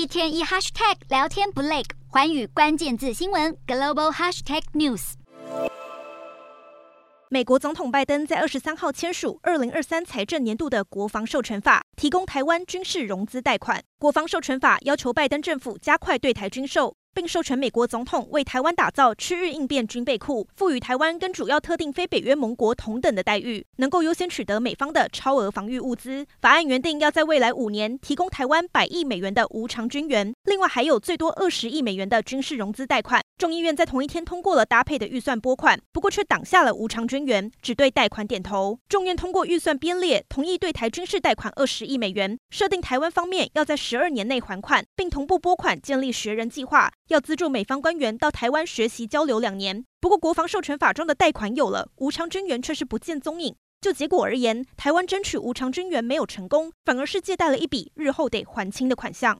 一天一 hashtag 聊天不累，环宇关键字新闻 global hashtag news。美国总统拜登在二十三号签署二零二三财政年度的国防授权法，提供台湾军事融资贷款。国防授权法要求拜登政府加快对台军售。并授权美国总统为台湾打造区域应变军备库，赋予台湾跟主要特定非北约盟国同等的待遇，能够优先取得美方的超额防御物资。法案原定要在未来五年提供台湾百亿美元的无偿军援，另外还有最多二十亿美元的军事融资贷款。众议院在同一天通过了搭配的预算拨款，不过却挡下了无偿军援，只对贷款点头。众院通过预算编列，同意对台军事贷款二十亿美元，设定台湾方面要在十二年内还款，并同步拨款建立学人计划。要资助美方官员到台湾学习交流两年。不过，国防授权法中的贷款有了，无偿军援却是不见踪影。就结果而言，台湾争取无偿军援没有成功，反而是借贷了一笔日后得还清的款项。